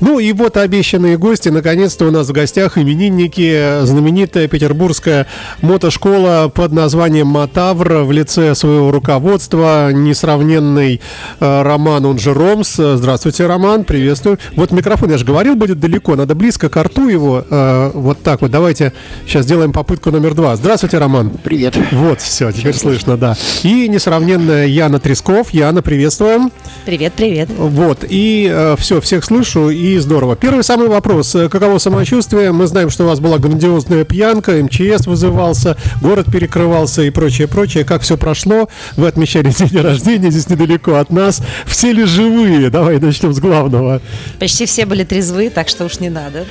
Ну и вот обещанные гости. Наконец-то у нас в гостях именинники. Знаменитая петербургская мотошкола под названием «Мотавр» в лице своего руководства. Несравненный э, Роман, он же Ромс. Здравствуйте, Роман, приветствую. Вот микрофон, я же говорил, будет далеко. Надо близко к рту его. Э, вот так вот. Давайте сейчас сделаем попытку номер два. Здравствуйте, Роман. Привет. Вот, все, теперь слышно, да. И несравненная Яна Тресков. Яна, приветствуем. Привет, привет. Вот, и э, все, всех слышу, и здорово. Первый самый вопрос. Э, Каково самочувствие? Мы знаем, что у вас была грандиозная пьянка, МЧС вызывался, город перекрывался и прочее, прочее. Как все прошло? Вы отмечали день рождения здесь недалеко от нас. Все ли живые? Давай начнем с главного. Почти все были трезвы, так что уж не надо.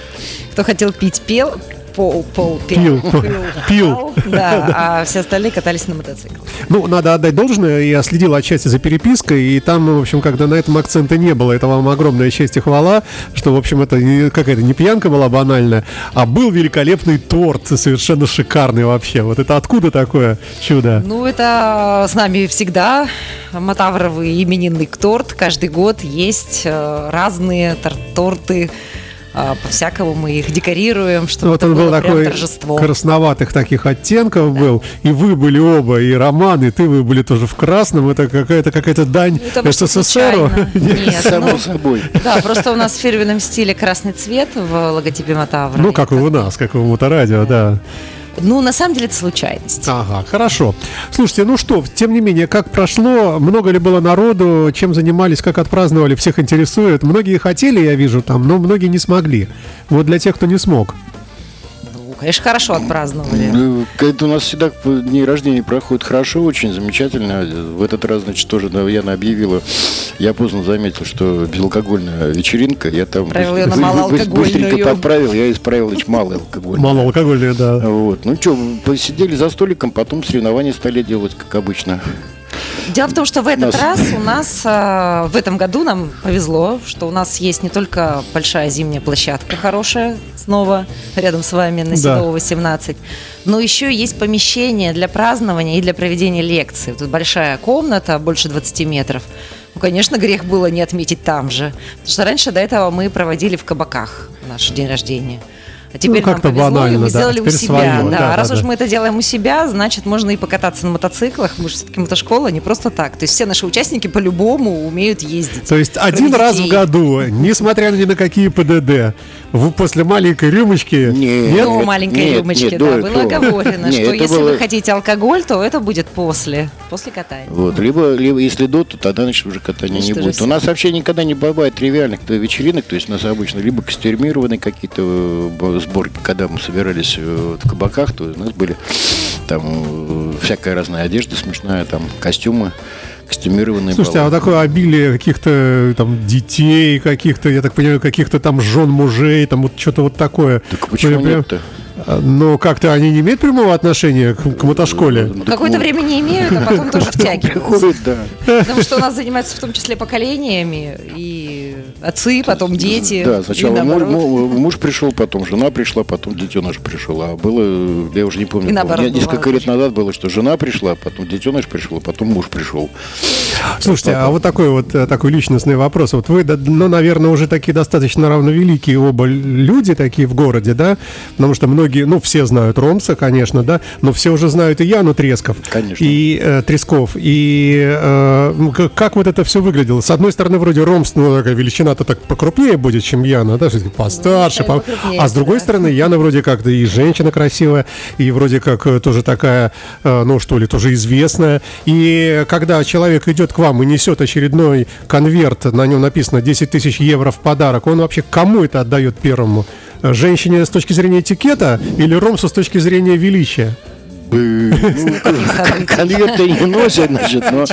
Кто хотел пить, пел. Пол, пол, Пил. пел. Пил. Да, а все остальные катались на мотоциклах. Ну, надо отдать должное, я следил отчасти за перепиской, и там, в общем, когда на этом акцента не было, это вам огромная честь и хвала, что, в общем, это какая-то не пьянка была банальная, а был великолепный торт, совершенно шикарный вообще. Вот это откуда такое чудо? Ну, это с нами всегда мотавровый именинный торт. Каждый год есть э, разные тор- торты. А, По-всякому мы их декорируем, чтобы Вот это он был было прям такой торжество. красноватых таких оттенков был, и вы были оба, и Роман, и ты, вы были тоже в красном, это какая-то какая-то дань Ну, случайно. Нет, Само ну, собой. Да, просто у нас в фирменном стиле красный цвет в логотипе Мотавра. Ну, как и у нас, как и у Моторадио, да. Ну, на самом деле это случайность. Ага, хорошо. Слушайте, ну что, тем не менее, как прошло, много ли было народу, чем занимались, как отпраздновали, всех интересует. Многие хотели, я вижу там, но многие не смогли. Вот для тех, кто не смог. Конечно, хорошо отпраздновали. Ну, Это у нас всегда дни рождения проходят хорошо, очень замечательно. В этот раз, значит, тоже Яна объявила. Я поздно заметил, что безалкогольная вечеринка. Я там Отправил её на быс- быс- малоалкогольную. быстренько подправил. Я исправил, значит, малоалкогольную. Малоалкогольные, да. Вот. Ну что, посидели за столиком, потом соревнования стали делать, как обычно. Дело в том, что в этот Нас- раз у нас э, в этом году нам повезло, что у нас есть не только большая зимняя площадка хорошая, снова рядом с вами на Да. Седово 18, но еще есть помещение для празднования и для проведения лекций. Тут большая комната, больше 20 метров. Ну, конечно, грех было не отметить там же. Потому что раньше до этого мы проводили в кабаках наш день рождения. А теперь нам как-то повезло, и банально, мы да, сделали у теперь себя. своё, да. да, раз да, уж да. мы это делаем у себя, значит, можно и покататься на мотоциклах. Мы же все-таки мотошкола, не просто так. То есть все наши участники по-любому умеют ездить. То есть один Кроме раз в детей. году, несмотря ни на какие ПДД, вы после маленькой рюмочки... Нет. Нет, маленькой нет, рюмочки, нет, да, до- было оговорено, Нет, что если было- вы хотите алкоголь, то это будет после, после катания. Вот. Либо, либо если до, то тогда значит, уже катания не будет. У нас вообще никогда не бывает тривиальных э, вечеринок, то есть у нас обычно либо костюмированные какие-то сборки, когда мы собирались э, в кабаках, то у нас были там э, всякая разная одежда смешная, там костюмы костюмированные. Слушайте, а балы. вот такое обилие каких-то э, там детей, каких-то, я так понимаю, каких-то там жен мужей, там вот что-то вот такое. Так почему Прям- нет-то? А, Но как-то они не имеют прямого отношения к, к мотошколе? Ну, Какое-то время не имеют, а потом тоже да. Потому что у нас занимаются в том числе поколениями, и отцы, потом дети. Да, сначала муж, пришел, потом жена пришла, потом детеныш пришел. А было, я уже не помню, несколько лет назад было, что жена пришла, потом детеныш пришел, потом муж пришел. Слушайте, а вот такой вот э, такой личностный вопрос. Вот вы, ну, наверное, уже такие достаточно равновеликие оба люди такие в городе, да? Потому что многие, ну, все знают Ромса, конечно, да, но все уже знают и Яну Тресков. Конечно. И э, Тресков. И э, как, как вот это все выглядело? С одной стороны, вроде Ромс, ну, такая величина-то так покрупнее будет, чем Яна, да, постарше. Ну, по- А с другой да. стороны, Яна вроде как-то и женщина красивая, и вроде как э, тоже такая, э, ну что ли, тоже известная. И когда человек идет к вам и несет очередной конверт, на нем написано 10 тысяч евро в подарок, он вообще кому это отдает первому? Женщине с точки зрения этикета или Ромсу с точки зрения величия? Ну, кон- конверты не носят, значит, но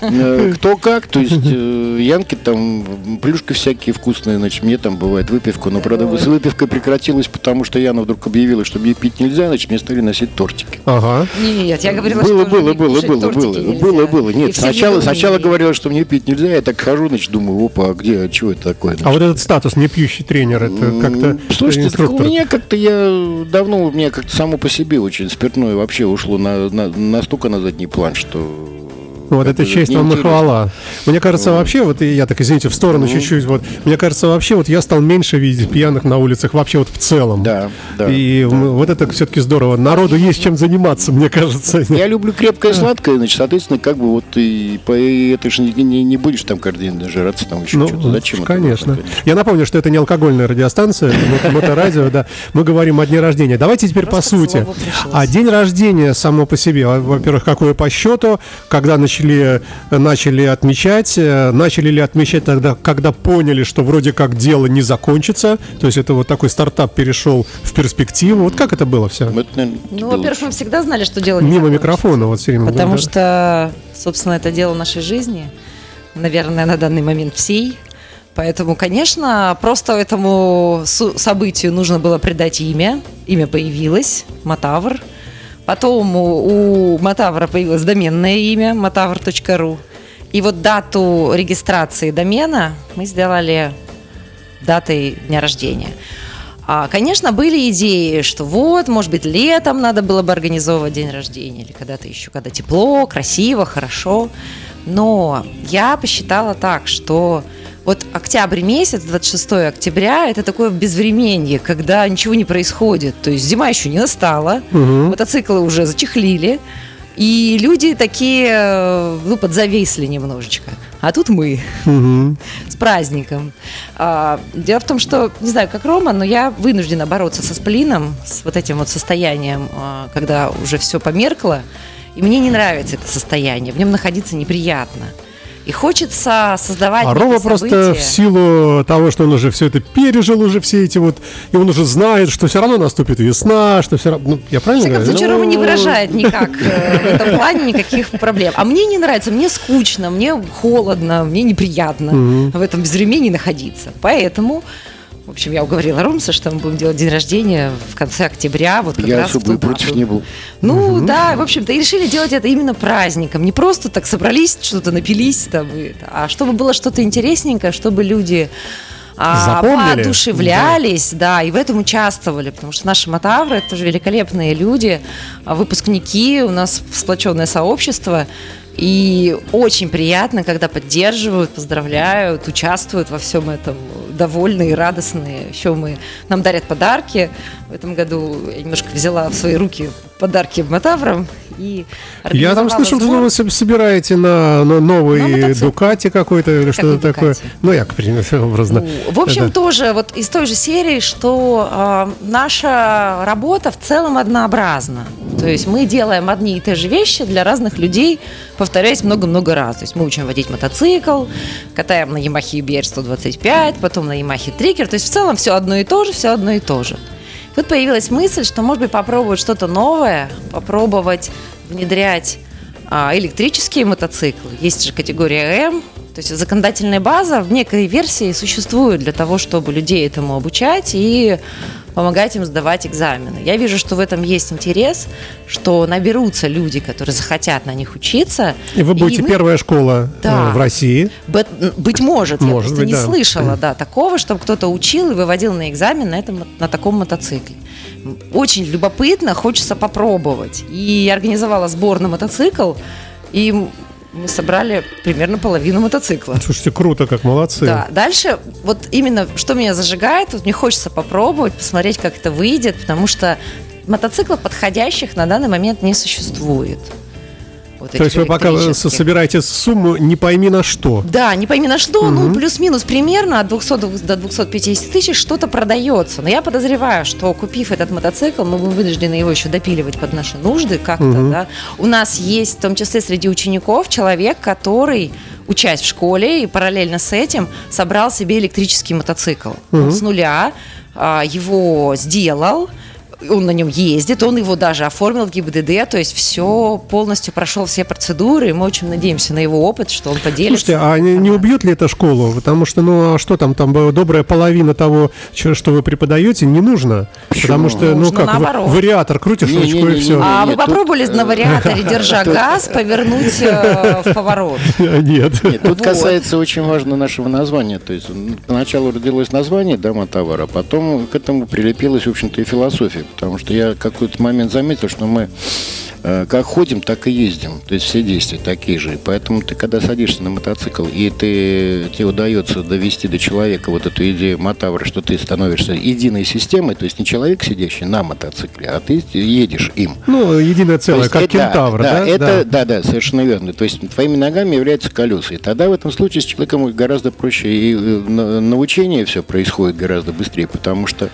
э, кто как, то есть э, Янки там плюшки всякие вкусные, значит, мне там бывает выпивка, но, правда, с выпивкой прекратилась, потому что Яна вдруг объявила, что мне пить нельзя, значит, мне стали носить тортики. Ага. Нет, я говорила, Было, что было, не было, было, было, было, было. Нет, сначала, сначала говорила, что мне пить нельзя, я так хожу, значит, думаю, опа, а где, а чего это такое? А вот этот статус не пьющий тренер, это как-то Слушайте, так у меня как-то я давно у меня как-то само по себе очень спиртное вообще ушло на, на- настолько на задний план, что Вот это честь вам и хвала. Мне кажется, вообще, вот я так, извините, в сторону чуть-чуть, вот, мне кажется, вообще, вот я стал меньше видеть пьяных на улицах вообще вот в целом. Да, да. И да. вот это все-таки здорово. Народу есть чем заниматься, мне кажется. Я люблю крепкое и сладкое, значит, соответственно, как бы вот и по это же не, не, не будешь там каждый день нажираться, там еще Ну, что-то. Зачем конечно. это Я напомню, что это не алкогольная радиостанция, это моторадио, да. Мы говорим о дне рождения. Давайте теперь по сути. А день рождения само по себе, во- во-первых, какое по счету, когда начали, начали отмечать, э, начали ли отмечать тогда, когда поняли, что вроде как дело не закончится, то есть это вот такой стартап перешел в перспективу. Вот как это было все? Наверное, Ну, было во-первых, мы всегда знали, что дело не Мимо закончится. микрофона вот все время. Потому да. что, собственно, это дело нашей жизни, наверное, на данный момент всей. Поэтому, конечно, просто этому событию нужно было придать имя. Имя появилось, Матавр. Потом у, Матавра появилось доменное имя, matavr.ru. И вот дату регистрации домена мы сделали датой дня рождения. А, конечно, были идеи, что вот, может быть, летом надо было бы организовывать день рождения, или когда-то еще, когда тепло, красиво, хорошо. Но я посчитала так, что вот октябрь месяц, 26 октября, это такое безвременье, когда ничего не происходит. То есть зима еще не настала, Мгм. мотоциклы уже зачехлили, и люди такие, э, ну, подзависли немножечко. А тут мы Мгм. с праздником. А, дело в том, что, не знаю, как Рома, но я вынуждена бороться со сплином, с вот этим вот состоянием, а, когда уже все померкло, и мне не нравится это состояние, в нем находиться неприятно. И хочется создавать А Рома просто в силу того, что он уже все это пережил, уже все эти вот, и он уже знает, что все равно наступит весна, что все равно, ну, я В правильно всяком говорю? случае, Рома не Ну, выражает никак э, в этом плане никаких проблем. А мне не нравится, мне скучно, мне холодно, мне неприятно в этом безвременье находиться. Поэтому, в общем, я уговорила Ромса, что мы будем делать день рождения в конце октября, вот как Я раз в особо и против не был. Ну да, в общем-то, и решили делать это именно праздником. Не просто так собрались, что-то напились там, и а чтобы было что-то интересненькое, чтобы люди а, Запомнили? воодушевлялись, да. и в этом участвовали, потому что наши мотавры это тоже великолепные люди, а, выпускники, у нас сплоченное сообщество. И очень приятно, когда поддерживают, поздравляют, участвуют во всем этом, довольные, радостные. Еще мы, нам дарят подарки. В этом году я немножко взяла в свои руки подарки Мотаврам. И Я там слышал, что сбор. вы соб- собираете на, на новый На мотоцикл. Дукати какой-то или что-то Какой такое. Ну, я, к примеру, образно. Ну, В общем, Да-да. тоже вот из той же серии, что а, наша работа в целом однообразна. То есть мы делаем одни и те же вещи для разных людей, повторяясь много-много раз. То есть мы учим водить мотоцикл, катаем на Yamaha BR 125, потом на Yamaha Трикер. То есть в целом все одно и то же, все одно и то же. Тут появилась мысль, что может быть попробовать что-то новое, попробовать внедрять а, электрические мотоциклы. Есть же категория М. То есть законодательная база в некой версии существует для того, чтобы людей этому обучать и помогать им сдавать экзамены. Я вижу, что в этом есть интерес, что наберутся люди, которые захотят на них учиться. И вы будете мы- первая школа э, Да. в России. Б- Быть может, я Может просто быть, не да. слышала, да, такого, чтобы кто-то учил и выводил на экзамен на этом на таком мотоцикле. Очень любопытно, хочется попробовать. И я организовала сбор на мотоцикл, и мы собрали примерно половину мотоцикла. Слушайте, круто, как молодцы. Да, дальше вот именно что меня зажигает, вот мне хочется попробовать, посмотреть, как это выйдет, потому что мотоциклов подходящих на данный момент не существует. Вот То есть вы пока собираете сумму не пойми на что. Да, не пойми на что, ну, плюс-минус примерно от 200 до 250 тысяч что-то продается. Но я подозреваю, что купив этот мотоцикл, мы будем вынуждены его еще допиливать под наши нужды как-то, Мгм. да. У нас есть, в том числе среди учеников, человек, который учась в школе и параллельно с этим собрал себе электрический мотоцикл. Он Мгм. с нуля а, его сделал, он на нем ездит, он его даже оформил в ГИБДД, то есть все полностью прошел все процедуры, и мы очень надеемся на его опыт, что он поделится. Слушайте, а не, не убьет ли это школу? Потому что, ну, а что там, там э, добрая половина того, что вы преподаете, не нужно. Потому что, ну Нужно как, в- наоборот. вариатор крутишь ручку и Не-не-не-не-не. все. А вы попробовали э, на вариаторе, держа газ, повернуть э, в поворот? Нет. Нет, тут касается очень важно нашего названия. То есть м, поначалу родилось название дома товара, потом к этому прилепилась, в общем-то, и философия. Потому что я какой-то момент заметил, что мы как ходим, так и ездим. То есть все действия такие же. Поэтому ты, когда садишься на мотоцикл, и ты, тебе удается довести до человека вот эту идею мотавра, что ты становишься единой системой, то есть не человек, сидящий на мотоцикле, а ты едешь им. Ну, единое целое, как это, кентавр, да? Да, это, да. да, да, совершенно верно. То есть твоими ногами являются колеса. И тогда в этом случае с человеком гораздо проще и э, научение все происходит гораздо быстрее, потому что,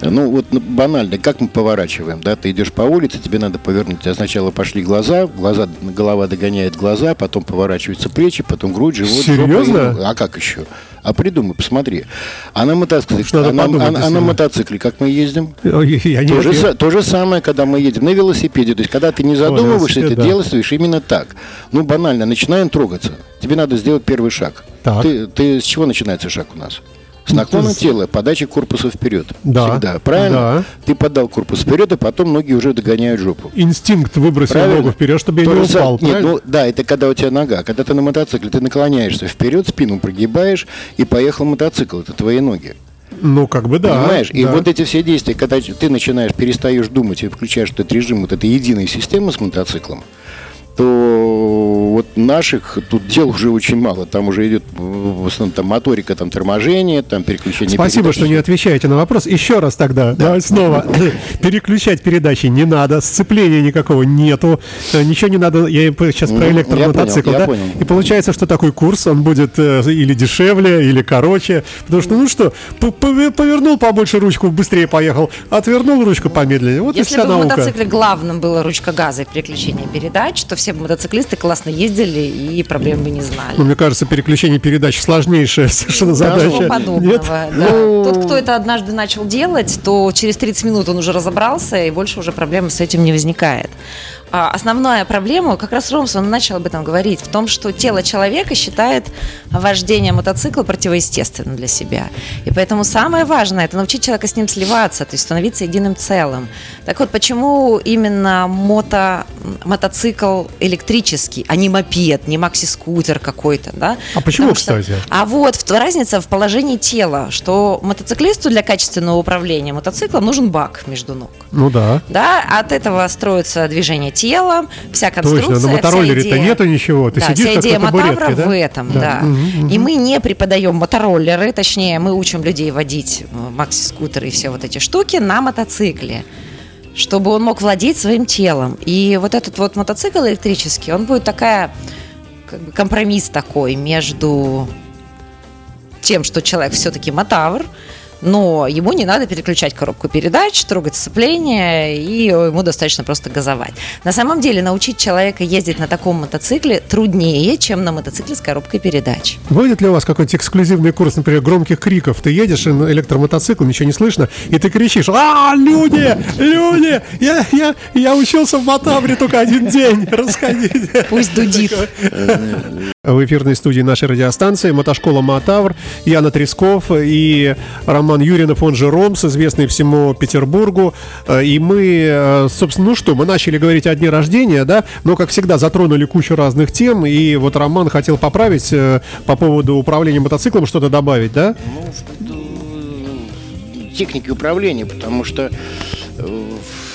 ну, вот банально, как мы поворачиваем, да, ты идешь по улице, тебе надо повернуть, а сначала пошли глаза, глаза, голова догоняет глаза, потом поворачиваются плечи, потом грудь, живот. Серьезно? Жопа, а как еще? А придумай, посмотри. А на мотоцикле, а, на, а, а на мотоцикле как мы ездим? Я то, же, я... то же самое, когда мы едем на велосипеде. То есть, когда ты не задумываешься, ты да. делаешь именно так. Ну, банально, начинаем трогаться. Тебе надо сделать первый шаг. Так. Ты, ты с чего начинается шаг у нас? С наклоном тела, подачи корпуса вперед. Да. Всегда. Правильно? Да. Ты подал корпус вперед, а потом ноги уже догоняют жопу. Инстинкт выбросил правильно? ногу вперед, чтобы я не упал. Нет, ну, да, это когда у тебя нога. Когда ты на мотоцикле, ты наклоняешься вперед, спину прогибаешь, и поехал мотоцикл. Это твои ноги. Ну, как бы да. Понимаешь? Да. И вот эти все действия, когда ты начинаешь, перестаешь думать и включаешь этот режим вот этой единой системы с мотоциклом, то вот наших тут дел уже очень мало. Там уже идет в основном там моторика, там торможение, там переключение Спасибо, передач. что не отвечаете на вопрос. Еще раз тогда, да. давай снова. Переключать передачи не надо, сцепления никакого нету, э, ничего не надо. Я сейчас про ну, электромотоцикл, да? Понял. И получается, что такой курс, он будет э, или дешевле, или короче. Потому что, ну что, повернул побольше ручку, быстрее поехал, отвернул ручку помедленнее. Вот Если и вся бы наука. в мотоцикле главным была ручка газа и переключение передач, то все мотоциклисты классно ездили и проблем бы не знали. Ну, мне кажется, переключение передач сложнейшая совершенно задача. подобного, Нет? Да. Ну... Тот, кто это однажды начал делать, то через 30 минут он уже разобрался, и больше уже проблем с этим не возникает. А, основная проблема, как раз Ромсон начал об этом говорить, в том, что тело человека считает вождение мотоцикла противоестественным для себя. И поэтому самое важное – это научить человека с ним сливаться, то есть становиться единым целым. Так вот, почему именно мото, мотоцикл электрический, а не мопед, не макси-скутер какой-то, да? А почему, что, кстати? А вот разница в положении тела, что мотоциклисту для качественного управления мотоциклом нужен бак между ног. Ну да. Да, от этого строится движение тела, вся конструкция. Точно, на мотороллере-то нету ничего. Ты да, сидишь вся идея мотавра да? в этом, да. да. Угу, угу. И мы не преподаем мотороллеры, точнее, мы учим людей водить э, макси-скутеры и все вот эти штуки на мотоцикле чтобы он мог владеть своим телом. И вот этот вот мотоцикл электрический, он будет такая как бы компромисс такой между тем, что человек все-таки мотавр, но ему не надо переключать коробку передач, трогать сцепление, и ему достаточно просто газовать. На самом деле научить человека ездить на таком мотоцикле труднее, чем на мотоцикле с коробкой передач. Будет ли у вас какой-нибудь эксклюзивный курс, например, громких криков? Ты едешь на электромотоцикл, ничего не слышно, и ты кричишь, а, люди, люди, я, я, я учился в Мотавре только один день, расходите. Пусть дудит. В эфирной студии нашей радиостанции мотошкола Мотавр, Яна Тресков и Роман Роман Юринов, он же Ромс, известный всему Петербургу. Э, и мы, э, собственно, ну что, мы начали говорить о дне рождения, да, но, как всегда, затронули кучу разных тем. И вот Роман хотел поправить э, по поводу управления мотоциклом, что-то добавить, да? Ну, техники управления, потому что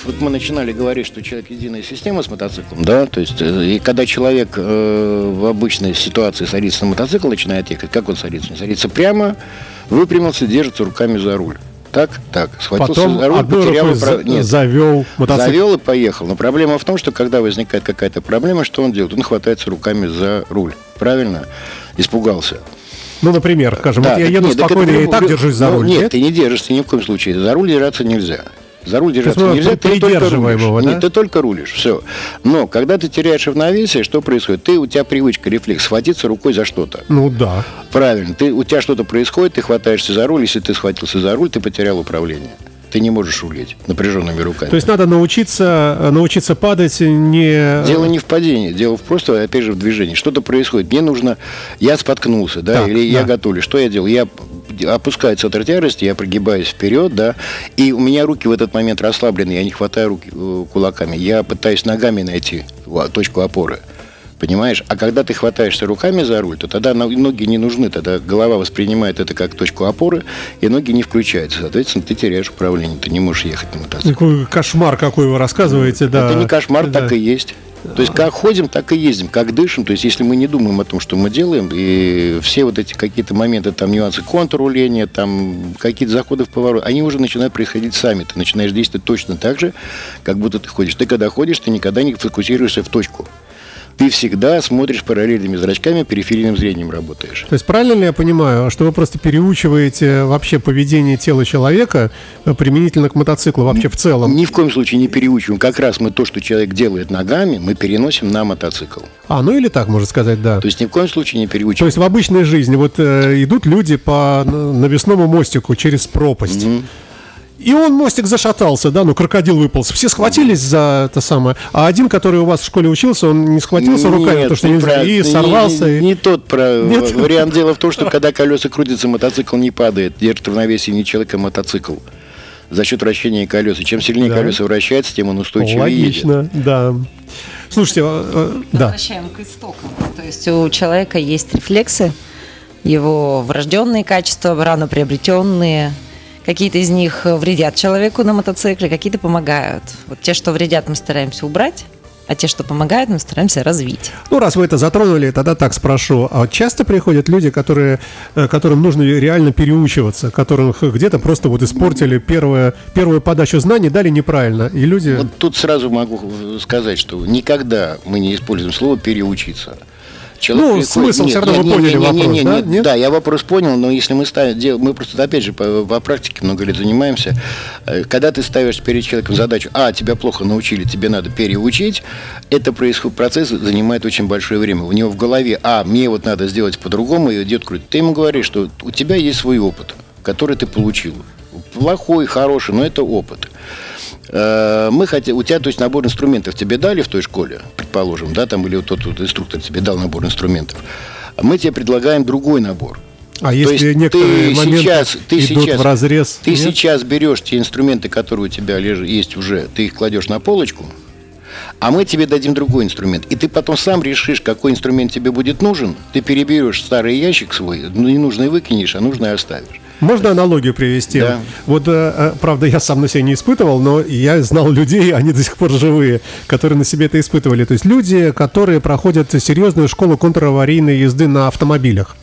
вот мы начинали говорить, что человек единая система с мотоциклом, да, то есть, и когда человек э, в обычной ситуации садится на мотоцикл, начинает ехать, как он садится? Он садится прямо, выпрямился, держится руками за руль. Так, так, схватился Потом за руль, потерял управ... Нет, завел мотоцикл. Завел и поехал. Но проблема в том, что когда возникает какая-то проблема, что он делает? Он хватается руками за руль. Правильно? Испугался. Ну, например, скажем, да, вот я еду нет, спокойно, я и так держусь за ну, руль. Нет, нет, ты не держишься ни в коем случае. За руль держаться нельзя. За руль держаться есть, нельзя, ты только рулишь. Его, да? Нет, ты только рулишь, все. Но когда ты теряешь равновесие, что происходит? Ты, у тебя привычка, рефлекс, схватиться рукой за что-то. Ну да. Правильно. Ты, у тебя что-то происходит, ты хватаешься за руль, если ты схватился за руль, ты потерял управление ты не можешь рулить напряженными руками. То есть надо научиться, научиться падать не... Дело не в падении, дело в просто, опять же, в движении. Что-то происходит. Мне нужно... Я споткнулся, да, так, или да. я готовлю. Что я делаю? Я опускается от тяжести, я прогибаюсь вперед, да, и у меня руки в этот момент расслаблены, я не хватаю руки э, кулаками, я пытаюсь ногами найти точку опоры. Понимаешь? А когда ты хватаешься руками за руль, то тогда ноги не нужны. Тогда голова воспринимает это как точку опоры, и ноги не включаются. Соответственно, ты теряешь управление, ты не можешь ехать на мотоцикле. Какой кошмар, какой вы рассказываете, да. Это не кошмар, да. так и есть. То есть как ходим, так и ездим, как дышим. То есть если мы не думаем о том, что мы делаем, и все вот эти какие-то моменты, там нюансы контрруления, там какие-то заходы в поворот, они уже начинают происходить сами. Ты начинаешь действовать точно так же, как будто ты ходишь. Ты когда ходишь, ты никогда не фокусируешься в точку ты всегда смотришь параллельными зрачками, периферийным зрением работаешь. То есть правильно ли я понимаю, что вы просто переучиваете вообще поведение тела человека э, применительно к мотоциклу вообще в целом? Ни в коем случае не переучиваем. Как раз мы то, что человек делает ногами, мы переносим на мотоцикл. А, ну или так можно сказать, да. То есть ни в коем случае не переучиваем. То есть в обычной жизни вот э, идут люди по навесному мостику через пропасть. Mm-hmm и он, мостик, зашатался, да, ну, крокодил выполз. Все схватились за это самое. А один, который у вас в школе учился, он не схватился руками, потому что нельзя, и сорвался. Не, и... не тот про... Нет? вариант. Дело в том, что когда колеса крутятся, мотоцикл не падает. Держит равновесие не человек, а мотоцикл за счет вращения колес. И чем сильнее да. колеса вращаются, тем он устойчивее Логично, едет. да. Слушайте, э, э, да. Возвращаем к истокам. То есть у человека есть рефлексы, его врожденные качества, рано приобретенные, Какие-то из них вредят человеку на мотоцикле, какие-то помогают. Вот те, что вредят, мы стараемся убрать. А те, что помогают, мы стараемся развить. Ну, раз вы это затронули, тогда так спрошу. А часто приходят люди, которые, э, которым нужно реально переучиваться, которых где-то просто вот испортили первое, первую подачу знаний, дали неправильно, и люди... Вот тут сразу могу сказать, что никогда мы не используем слово «переучиться». Человек ну, приходит... смысл нет, все равно нет, вы поняли нет, вопрос, нет, да? Нет? Да, я вопрос понял, но если мы ставим, дел, мы просто, опять же, по, по практике много лет занимаемся, э, когда ты ставишь перед человеком задачу, а, тебя плохо научили, тебе надо переучить, это происходит, процесс занимает очень большое время. У него в голове, а, мне вот надо сделать по-другому, и идет крутить. Ты ему говоришь, что у тебя есть свой опыт, который ты получил. Плохой, хороший, но это опыт. Э, мы хотим, у тебя, то есть, набор инструментов тебе дали в той школе, предположим, да, там, или вот тот вот инструктор тебе дал набор инструментов. Мы тебе предлагаем другой набор. А то если есть некоторые ты моменты сейчас, ты идут сейчас, в разрез? Ты нет? сейчас берешь те инструменты, которые у тебя лежат, есть уже, ты их кладешь на полочку, а мы тебе дадим другой инструмент. И ты потом сам решишь, какой инструмент тебе будет нужен. Ты переберешь старый ящик свой, ну, ненужный выкинешь, а нужный оставишь. Можно аналогию привести? Да. Вот, э, э, правда, я сам на себе не испытывал, но я знал людей, они до сих пор живые, которые на себе это испытывали. То есть люди, которые проходят серьезную школу контраварийной езды на автомобилях.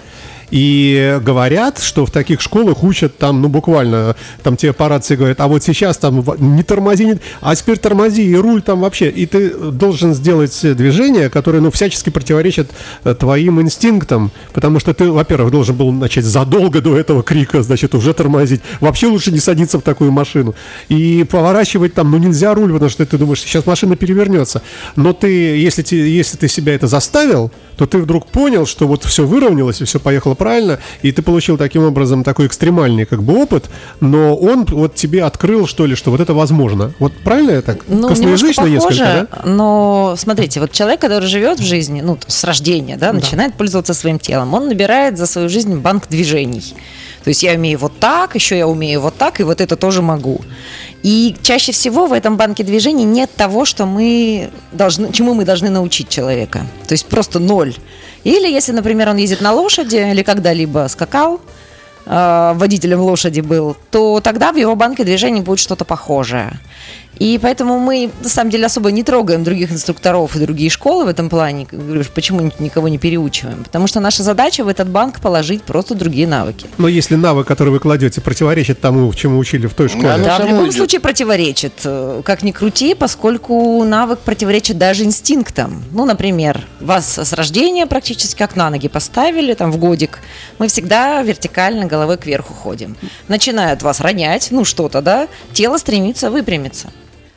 И говорят, что в таких школах учат там, ну, буквально, там тебе по рации говорят, а вот сейчас там не тормози, не... а теперь тормози, и руль там вообще. И ты должен сделать движение, которое, ну, всячески противоречит э, твоим инстинктам, потому что ты, во-первых, должен был начать задолго до этого крика, значит, уже тормозить. Вообще лучше не садиться в такую машину. И поворачивать там, ну, нельзя руль, потому что ты думаешь, сейчас машина перевернется. Но ты, если, ты, если ты себя это заставил, то ты вдруг понял, что вот все выровнялось и все поехало правильно, и ты получил таким образом такой экстремальный как бы опыт, но он вот тебе открыл, что ли, что вот это возможно. Вот правильно я так? Ну, Косноязычно похоже, несколько, да? Но смотрите, вот человек, который живет в жизни, ну, с рождения, да, начинает да. пользоваться своим телом, он набирает за свою жизнь банк движений. То есть я умею вот так, еще я умею вот так, и вот это тоже могу. И чаще всего в этом банке движений нет того, что мы должны, чему мы должны научить человека. То есть просто ноль. Или если, например, он ездит на лошади или когда-либо скакал, э, водителем лошади был, то тогда в его банке движений будет что-то похожее. И поэтому мы, на самом деле, особо не трогаем других инструкторов и другие школы в этом плане. Почему никого не переучиваем? Потому что наша задача в этот банк положить просто другие навыки. Но если навык, который вы кладете, противоречит тому, чему учили в той школе? Да, да в любом идет. случае противоречит. Как ни крути, поскольку навык противоречит даже инстинктам. Ну, например, вас с рождения практически как на ноги поставили, там, в годик. Мы всегда вертикально головой кверху ходим. Начинают вас ронять, ну, что-то, да, тело стремится выпрямиться.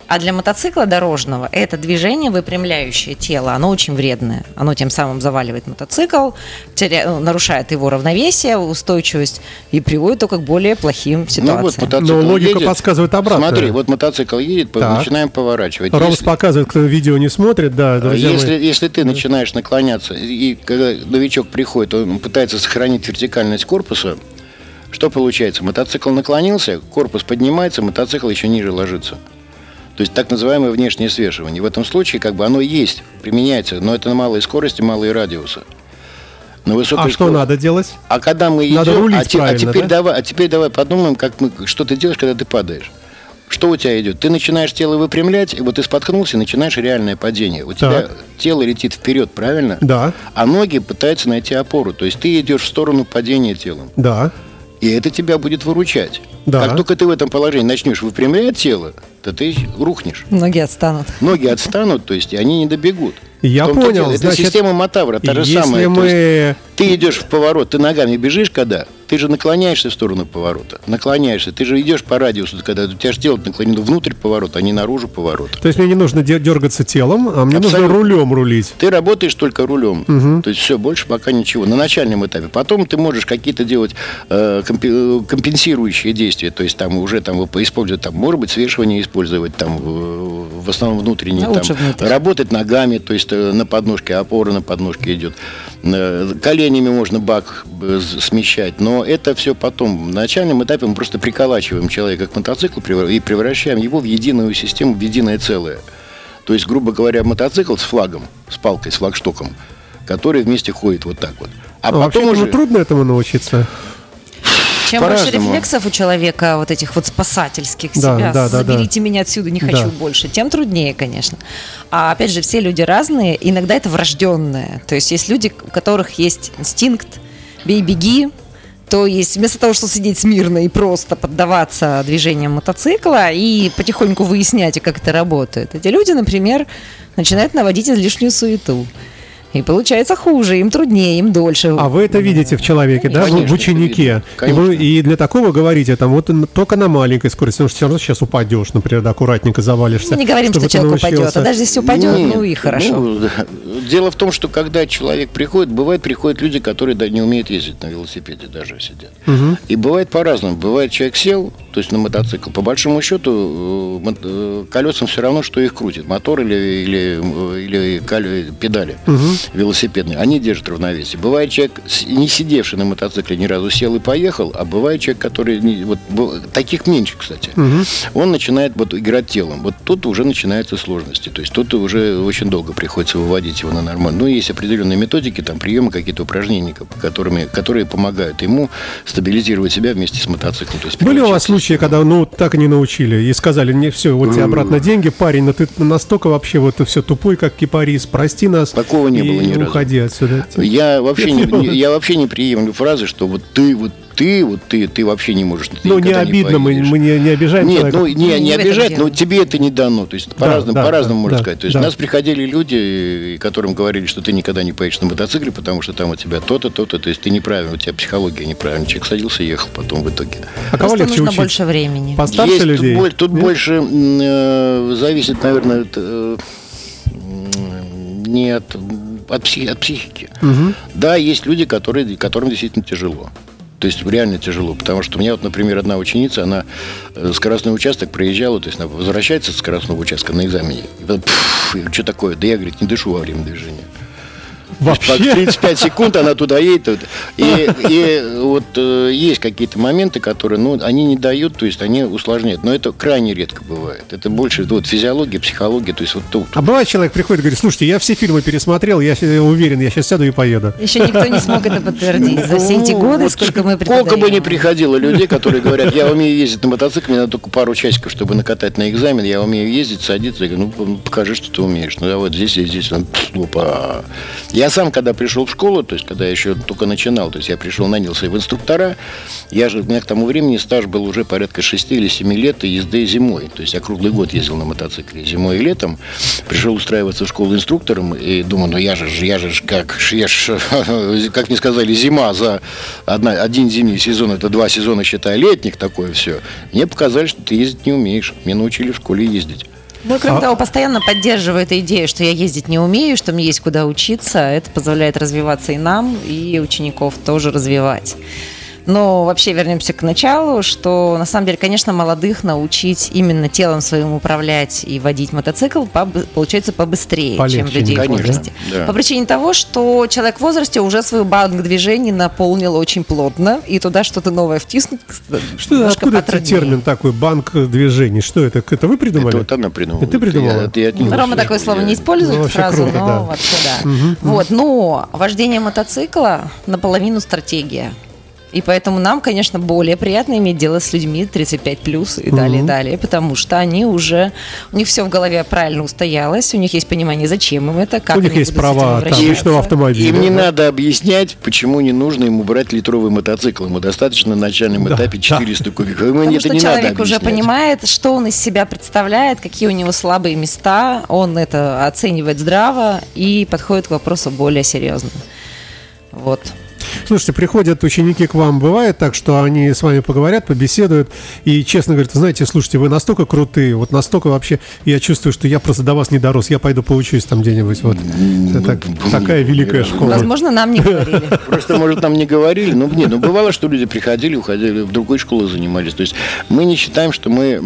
А для мотоцикла дорожного это движение, выпрямляющее тело, оно очень вредное. Оно тем самым заваливает мотоцикл, теря... Ну, нарушает его равновесие, устойчивость и приводит только к более плохим ситуациям. Ну, вот мотоцикл Но логика едет, подсказывает обратно. Смотри, вот мотоцикл едет, так. начинаем поворачивать. Ромс если... показывает, кто видео не смотрит, да, друзья если, мои. если ты начинаешь наклоняться, и когда новичок приходит, он пытается сохранить вертикальность корпуса, что получается? Мотоцикл наклонился, корпус поднимается, мотоцикл еще ниже ложится. То есть так называемое внешнее свешивание. В этом случае как бы оно есть, применяется, но это на малой скорости, малые радиусы. На высокой а что надо делать? А когда мы надо идем, рулить а, а теперь да? давай, а теперь давай подумаем, как мы, что ты делаешь, когда ты падаешь. Что у тебя идет? Ты начинаешь тело выпрямлять, и вот ты споткнулся, начинаешь реальное падение. У тебя так. тело летит вперед, правильно? Да. А ноги пытаются найти опору. То есть ты идешь в сторону падения телом. Да. И это тебя будет выручать. Да. Как только ты в этом положении начнешь выпрямлять тело, то ты рухнешь. Ноги отстанут. Ноги отстанут, то есть они не добегут. Я понял. Дело, это значит, система Матавра, та же самая. Мы... ты идешь в поворот, ты ногами бежишь, когда ты же наклоняешься в сторону поворота. Наклоняешься. Ты же идешь по радиусу, когда у тебя же тело наклонено внутрь поворота, а не наружу поворота. То есть мне не нужно дергаться телом, а мне Абсолютно. нужно рулем рулить. Ты работаешь только рулем. Угу. То есть все, больше пока ничего. На начальном этапе. Потом ты можешь какие-то делать э, компенсирующие действия. То есть там уже там использовать, там, может быть, свешивание использовать, там, в основном внутренний. А там, работать ногами, то есть э, на подножке, опора на подножке идет. Э, коленями можно бак э, смещать, но это все потом. На начальном этапе мы просто приколачиваем человека к мотоциклу и превращаем его в единую систему, в единое целое. То есть, грубо говоря, мотоцикл с флагом, с палкой, с флагштоком, который вместе ходит вот так вот. А, а потом уже... трудно этому научиться? Чем больше рефлексов у человека, вот этих вот спасательских да, себя, да, заберите да, меня отсюда, не хочу да. больше, тем труднее, конечно. А опять же, все люди разные, иногда это врожденное. То есть есть люди, у которых есть инстинкт, бей-беги, то есть вместо того, чтобы сидеть смирно и просто поддаваться движениям мотоцикла и потихоньку выяснять, как это работает, эти люди, например, начинают наводить излишнюю суету. И получается хуже, им труднее, им дольше. А вы это видите в человеке, да, Конечно, в ученике. И, вы, и для такого говорите, там, вот только на маленькой скорости, потому что все равно сейчас упадешь, например, да, аккуратненько завалишься. Мы не говорим, что человек упадет, а даже если упадет, Нет, ну и хорошо. Ну, дело в том, что когда человек приходит, бывает, приходят люди, которые да, не умеют ездить на велосипеде, даже сидят. Угу. И бывает по-разному. Бывает, человек сел, то есть на мотоцикл. По большому счету, э, э, колесам все равно, что их крутит, мотор или, или, э, или педали. Угу велосипедные, они держат равновесие. Бывает человек, не сидевший на мотоцикле ни разу, сел и поехал, а бывает человек, который... Не, вот, таких меньше, кстати. Угу. Он начинает вот, играть телом. Вот тут уже начинаются сложности. То есть тут уже очень долго приходится выводить его на нормально. Ну, есть определенные методики, там, приемы, какие-то упражнения, которыми, которые помогают ему стабилизировать себя вместе с мотоциклом. То есть, Были у вас случаи, когда, ну, так и не научили, и сказали, не, все, вот тебе обратно деньги, парень, но ты настолько вообще вот все тупой, как кипарис, прости нас. Такого не было ни разу. Уходи отсюда. Я вообще, не, я вообще не приемлю фразы, что вот ты, вот ты, вот ты, ты вообще не можешь. Ну, не обидно, мы, мы не, не обижаем Нет, человека. ну, не, не, не обижать, но тебе это не дано. То есть, по-разному, да, по-разному да, можно да, сказать. То есть, да. у нас приходили люди, которым говорили, что ты никогда не поедешь на мотоцикле, потому что там у тебя то-то, то-то. То есть, ты неправильно, у тебя психология неправильная. Человек садился и ехал потом в итоге. А кого легче нужно учить? больше времени. Постарше Есть, людей? Тут, тут больше э, зависит, наверное, от, э, не от от, психи, от психики. Угу. Да, есть люди, которые, которым действительно тяжело. То есть реально тяжело, потому что у меня вот, например, одна ученица, она э, скоростной участок проезжала, то есть она возвращается с скоростного участка на экзамене. И потом, что такое? Да я, говорит, не дышу во время движения. Вообще? 35 секунд она туда едет. И, и вот э, есть какие-то моменты, которые, ну, они не дают, то есть они усложняют. Но это крайне редко бывает. Это больше вот, физиология, психология. То есть вот тут. А бывает человек приходит и говорит, слушайте, я все фильмы пересмотрел, я уверен, я сейчас сяду и поеду. Еще никто не смог это подтвердить. За все эти годы, вот сколько мы Сколько бы ни приходило людей, которые говорят, я умею ездить на мотоцикле, мне надо только пару часиков, чтобы накатать на экзамен, я умею ездить, садиться. Я говорю, ну, покажи, что ты умеешь. Ну, я вот здесь и здесь. Опа. Я сам, когда пришел в школу, то есть, когда я еще только начинал, то есть, я пришел, нанялся в инструктора, я же, у меня к тому времени стаж был уже порядка 6 или 7 лет и езды зимой. То есть, я круглый год ездил на мотоцикле зимой и летом. Пришел устраиваться в школу инструктором и думаю, ну, я же, я же, как, я ж, как мне сказали, зима за одна, один зимний сезон, это два сезона, считай, летних такое все. Мне показали, что ты ездить не умеешь. Меня научили в школе ездить. Ну, кроме а... того, постоянно поддерживаю эту идею, что я ездить не умею, что мне есть куда учиться. Это позволяет развиваться и нам, и учеников тоже развивать. Но вообще вернемся к началу, что на самом деле, конечно, молодых научить именно телом своим управлять и водить мотоцикл получается побыстрее, Полегче, чем людей конечно, в возрасте. Да. По причине того, что человек в возрасте уже свою банк движений наполнил очень плотно, и туда что-то новое втиснуть Что, откуда этот термин такой, банк движений? Что это? Это вы придумали? Это вот она придумала. Это ты придумала? Это я, это я Рома такое слово не использует, ну, фразу, круто, но да. вообще да. Угу, вот, но вождение мотоцикла наполовину стратегия. И поэтому нам, конечно, более приятно иметь дело с людьми 35 плюс и далее, угу. далее, потому что они уже, у них все в голове правильно устоялось, у них есть понимание, зачем им это, как У них есть права личного автомобиля. Им не да? надо объяснять, почему не нужно ему брать литровый мотоцикл. Ему достаточно на начальном да, этапе 400 да. кубиков. Ему Потому это что не человек надо уже понимает, что он из себя представляет, какие у него слабые места, он это оценивает здраво и подходит к вопросу более серьезно. Вот. Слушайте, приходят ученики к вам, бывает так, что они с вами поговорят, побеседуют, и честно говорят, знаете, слушайте, вы настолько крутые, вот настолько вообще, я чувствую, что я просто до вас не дорос, я пойду поучусь там где-нибудь, вот. Это такая великая школа. Возможно, нам не говорили. Просто, может, нам не говорили, но нет, ну бывало, что люди приходили, уходили, в другой школе занимались, то есть мы не считаем, что мы,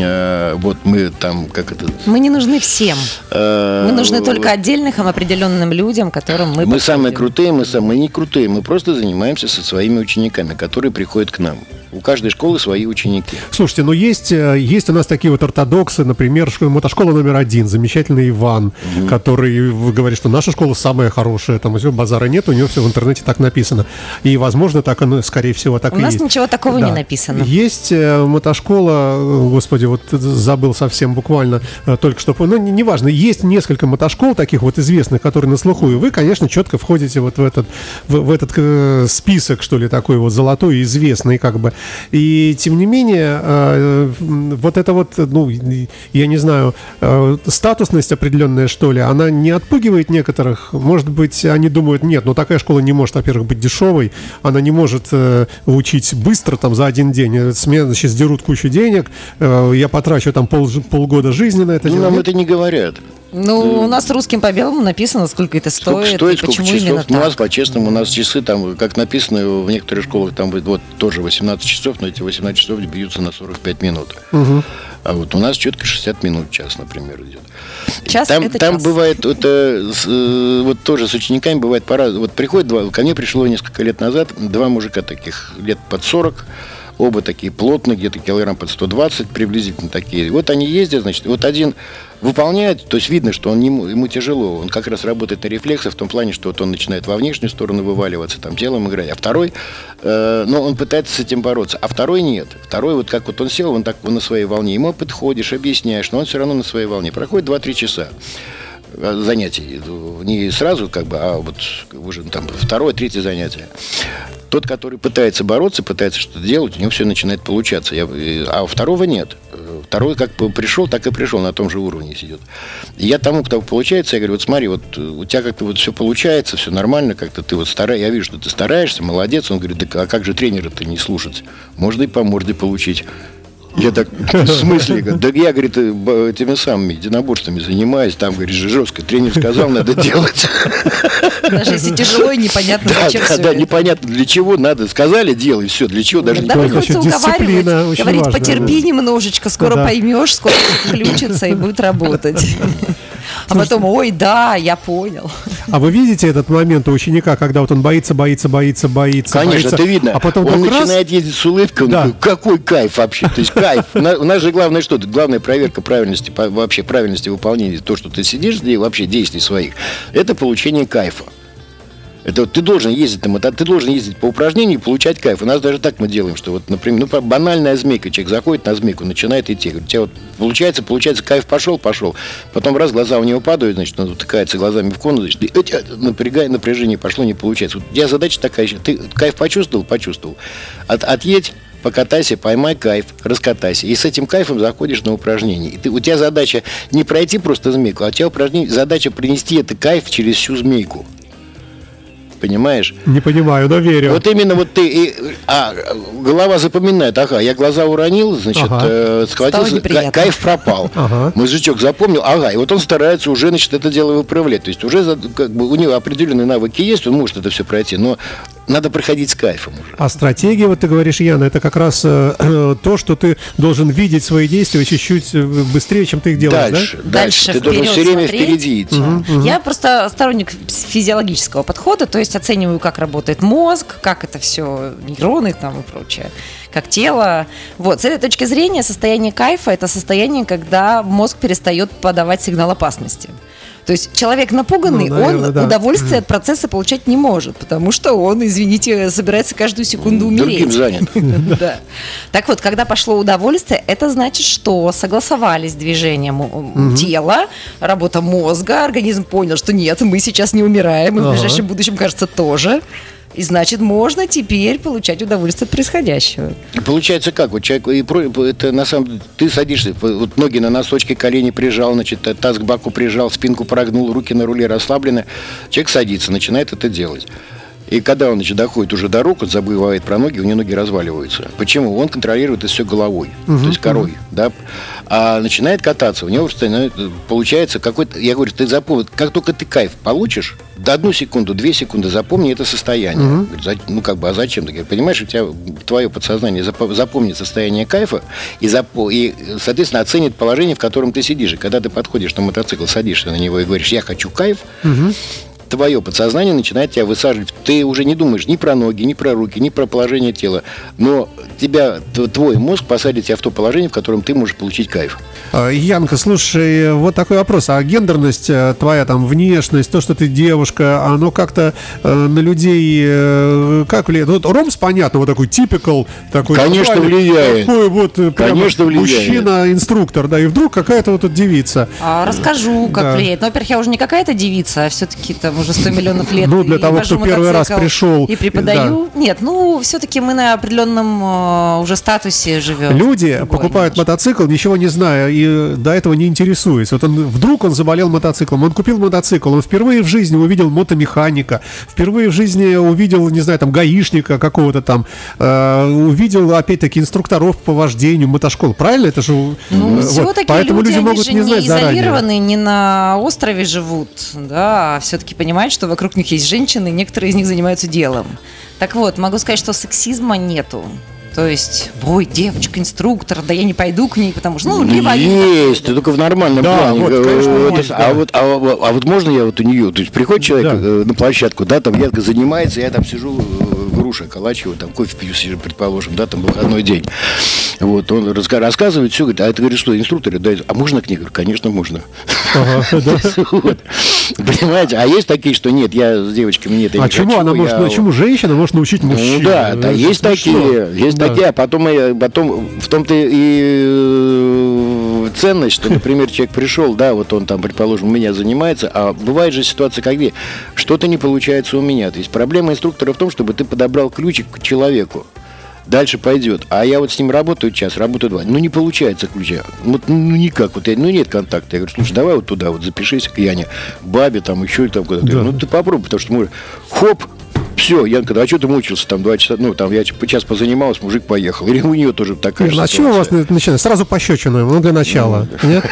э, вот мы там, как это... Мы не нужны всем. Э, мы нужны только отдельным определенным людям, которым мы Мы самые крутые, мы самые не крутые, мы просто занимаемся со своими учениками, которые приходят к нам. У каждой школы свои ученики. Слушайте, но есть, э, есть у нас такие вот ортодоксы, например, мотошкола номер один, замечательный Иван, угу. который говорит, что наша школа самая хорошая, там все, базара нет, у него все в интернете так написано. И, возможно, так оно, скорее всего, так у и есть. У нас ничего такого да. не написано. Есть э, мотошкола, э, господи, вот забыл совсем буквально только что, ну, неважно, есть несколько мотошкол таких вот известных, которые на слуху, и вы, конечно, четко входите вот в этот, в, в этот список, что ли, такой вот золотой, известный, как бы. И тем не менее, э, вот это вот, ну, я не знаю, э, статусность определенная, что ли, она не отпугивает некоторых. Может быть, они думают, нет, ну такая школа не может, во-первых, быть дешевой, она не может э, учить быстро, там, за один день. С меня, значит, сдерут кучу денег, я потрачу там пол, полгода жизни на это. Ну, нам это не говорят. Ну, у нас русским по белому написано, сколько это стоит, сколько стоит, сколько почему часов. именно так. У нас, по-честному, у нас часы там, как написано в некоторых школах, там вот тоже 18 часов, но эти 18 часов бьются на 45 минут. Угу. А вот у нас четко 60 минут час, например, идет. Час там, это там час. бывает, это, э, вот тоже с учениками бывает пора. Вот приходит два, ко мне пришло несколько лет назад два мужика таких, лет под 40, оба такие плотные, где-то килограмм под 120, приблизительно такие. Вот они ездят, значит, вот один выполняет, то есть видно, что он не, ему тяжело, он как раз работает на рефлексах в том плане, что вот он начинает во внешнюю сторону вываливаться, там телом играть, а второй, э, ну, он пытается с этим бороться, а второй нет. Второй вот как вот он сел, он так он на своей волне, ему подходишь, объясняешь, но он все равно на своей волне. Проходит 2-3 часа занятий. Не сразу, как бы, а вот уже там второе, третье занятие. Тот, который пытается бороться, пытается что-то делать, у него все начинает получаться. Я, а у второго нет. Второй как пришел, так и пришел, на том же уровне сидит. Я тому, кто получается, я говорю, вот смотри, вот у тебя как-то вот все получается, все нормально, как-то ты вот стараешься, я вижу, что ты стараешься, молодец. Он говорит, да а как же тренера-то не слушать? Можно и по морде получить. Я так, в смысле? Да я, говорит, этими самыми единоборствами занимаюсь, там, говорит, жестко. Тренер сказал, надо делать. Даже если тяжело и непонятно, да, зачем да, все да, это. непонятно для чего надо. Сказали, делай, все, для чего, даже да, не приходится уговаривать, говорить, важно, потерпи да. немножечко, скоро да. поймешь, скоро включится и будет работать. А потом, ой, да, я понял. А вы видите этот момент у ученика, когда вот он боится, боится, боится, боится? Конечно, боится, это видно. А потом он начинает раз... ездить с улыбкой, он да. такой, какой кайф вообще, то есть кайф. У нас же главное что? Главная проверка правильности, вообще правильности выполнения, то, что ты сидишь вообще действий своих, это получение кайфа. Это вот ты должен ездить на мотоцикле, ты должен ездить по упражнению и получать кайф. У нас даже так мы делаем, что вот, например, ну, банальная змейка, человек заходит на змейку, начинает идти. У тебя вот получается, получается, кайф пошел, пошел. Потом раз глаза у него падают, значит, он утыкается глазами в комнату, значит, и, напрягай, напряжение пошло, не получается. Вот у тебя задача такая, ты кайф почувствовал, почувствовал. От, отъедь, покатайся, поймай кайф, раскатайся. И с этим кайфом заходишь на упражнение. И ты, у тебя задача не пройти просто змейку, а у тебя упражнение, задача принести это кайф через всю змейку понимаешь? Не понимаю, но верю. Вот именно вот ты, и, а голова запоминает, ага, я глаза уронил, значит, ага. э, схватился, кайф пропал. Ага. Мозжечок запомнил, ага, и вот он старается уже, значит, это дело выправлять. То есть уже как бы у него определенные навыки есть, он может это все пройти, но надо проходить с кайфом уже. А стратегия, вот ты говоришь, Яна, это как раз э, то, что ты должен видеть свои действия чуть-чуть э, быстрее, чем ты их делаешь, дальше, да? Дальше, Дальше Ты должен вперед все время смотреть. впереди идти. Я просто сторонник физиологического подхода, то есть оцениваю, как работает мозг, как это все, нейроны там и прочее, как тело. Вот, с этой точки зрения состояние кайфа – это состояние, когда мозг перестает подавать сигнал опасности. То есть человек напуганный, Ну, наверное, он да. удовольствие от процесса получать не может, потому что он, извините, собирается каждую секунду умереть. Другим занят. Да. Так вот, когда пошло удовольствие, это значит, что согласовались движения мо- тела, работа мозга, организм понял, что нет, мы сейчас не умираем, и в ближайшем будущем, кажется, тоже. И значит, можно теперь получать удовольствие от происходящего. Получается как? Вот человек, и это на самом деле, ты садишься, вот ноги на носочки, колени прижал, значит, таз к боку прижал, спинку прогнул, руки на руле расслаблены. Человек садится, начинает это делать. И когда он значит, доходит уже до рук, он забывает про ноги, у него ноги разваливаются. Почему? Он контролирует это все головой, то есть корой. Да? А начинает кататься, у него становится- получается какой-то... Я говорю, ты запомни, как только ты кайф получишь, до одну секунду, две секунды запомни это состояние. Говорю, «За- Ну, как бы, а зачем? Ты говоришь, понимаешь, у тебя твое подсознание запо- запомнит состояние кайфа и, запо- и, соответственно, оценит положение, в котором ты сидишь. И когда ты подходишь на мотоцикл, садишься на него и говоришь, я хочу кайф, твое подсознание начинает тебя высаживать. Ты уже не думаешь ни про ноги, ни про руки, ни про положение тела. Но тебя, твой мозг посадит тебя в то положение, в котором ты можешь получить кайф. А, Янка, слушай, вот такой вопрос. А гендерность э, твоя, там, внешность, то, что ты девушка, оно как-то э, на людей э, как влияет? Вот Ромс, понятно, вот такой типикал, такой... Конечно, влияет. Такой вот Конечно, влияет. мужчина-инструктор, да, и вдруг какая-то вот эта девица. А, расскажу, как Да. влияет. Но, во-первых, я уже не какая-то девица, а все-таки там уже 100 миллионов лет. Ну, для того, кто первый раз пришел, И преподаю. Нет, ну, все-таки мы на определенном э, уже статусе живем. Люди покупают немножко. мотоцикл, ничего не зная, и э, до этого не интересуясь. Вот он вдруг он заболел мотоциклом, он купил мотоцикл, он впервые в жизни увидел мотомеханика, впервые в жизни увидел, не знаю, там гаишника какого-то там, э, увидел опять-таки инструкторов по вождению мотошкол. Правильно? Это же э, Ну, вот. все-таки Поэтому люди, люди могут не не, знать заранее. изолированы, не на острове живут, да, а все-таки понимают, что вокруг них есть женщины, и некоторые из них занимаются делом. Так вот, могу сказать, что сексизма нету. То есть, ой, девочка-инструктор, да я не пойду к ней, потому что, ну, либо Есть, ты только в нормальном Да, плане. вот, Э, конечно, э, есть, а, да. вот, а, а- а вот можно я вот у нее, то есть приходит человек Да. э, на площадку, да, там Янка занимается, я там сижу, груши околачиваю, там кофе пью, предположим, да, там выходной день. Вот, он раска- рассказывает все, говорит, а это, говорит, что, инструкторы, да, а можно к ней? Говорю, конечно, можно. Понимаете, а есть такие, что нет, я с девочками нет, А чему она может, ну, чему женщина может научить мужчину? ну да, да, есть такие, есть такие, а потом, потом в том-то и ценность, что, например, человек пришел, да, вот он там, предположим, у меня занимается, а бывает же ситуация, как где что-то не получается у меня. То есть проблема инструктора в том, чтобы ты подобрал ключик к человеку. Дальше пойдет. А я вот с ним работаю час, работаю два. Ну, не получается ключа. Вот, ну, никак. Вот я, ну, нет контакта. Я говорю, слушай, давай вот туда вот запишись к Яне, к бабе там, еще там куда-то. Говорю, Ну, ты попробуй, потому что мы... Хоп, все, Янка, да а что ты мучился там два часа? Ну, там я час- час позанимался, мужик поехал. Или у нее тоже такая же ну, а чего у вас начинается? Сразу пощечину, ну, для начала. Нет?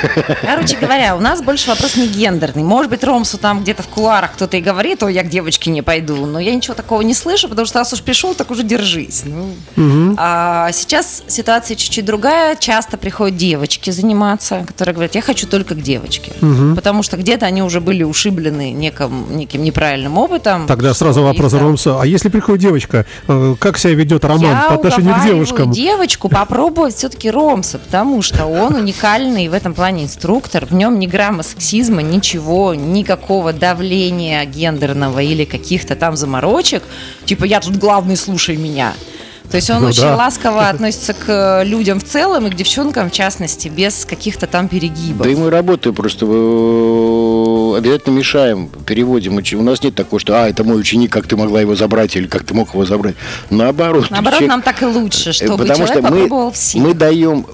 Короче говоря, у нас больше вопрос не гендерный. Может быть, Ромсу там где-то в кулуарах кто-то и говорит, ой, я к девочке не пойду. Но я ничего такого не слышу, потому что раз уж пришел, так уже держись. Ну. А сейчас ситуация чуть-чуть другая. Часто приходят девочки заниматься, которые говорят, я хочу только к девочке. Потому что где-то они уже были ушиблены неким, неким неправильным опытом. Тогда сразу вопрос их Ромсу. А если приходит девочка, э, как себя ведет Роман я по отношению к девушкам? девочку попробовать все-таки Ромса, потому что он уникальный в этом плане инструктор. В нем ни грамма сексизма, ничего, никакого давления гендерного или каких-то там заморочек. Типа, я тут главный, слушай меня. То есть он Ну очень да. ласково относится к э, людям в целом и к девчонкам в частности, без каких-то там перегибов. Да и мы работаем просто, э, обязательно мешаем, переводим. У нас нет такого, что, а, это мой ученик, как ты могла его забрать, или как ты мог его забрать. Наоборот. Наоборот, человек- нам так и лучше, Э, чтобы Потому человек что попробовал мы, все. мы даем,